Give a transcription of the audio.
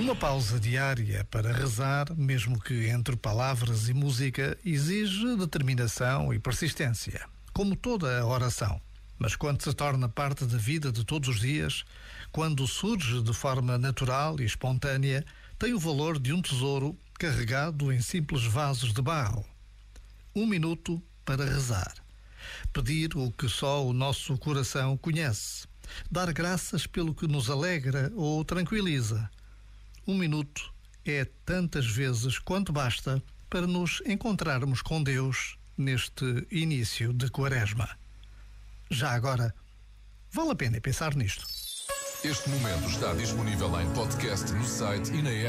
Uma pausa diária para rezar, mesmo que entre palavras e música, exige determinação e persistência, como toda a oração. Mas quando se torna parte da vida de todos os dias, quando surge de forma natural e espontânea, tem o valor de um tesouro carregado em simples vasos de barro. Um minuto para rezar. Pedir o que só o nosso coração conhece. Dar graças pelo que nos alegra ou tranquiliza um minuto é tantas vezes quanto basta para nos encontrarmos com Deus neste início de Quaresma. Já agora, vale a pena pensar nisto. Este momento está disponível em podcast no site e na app.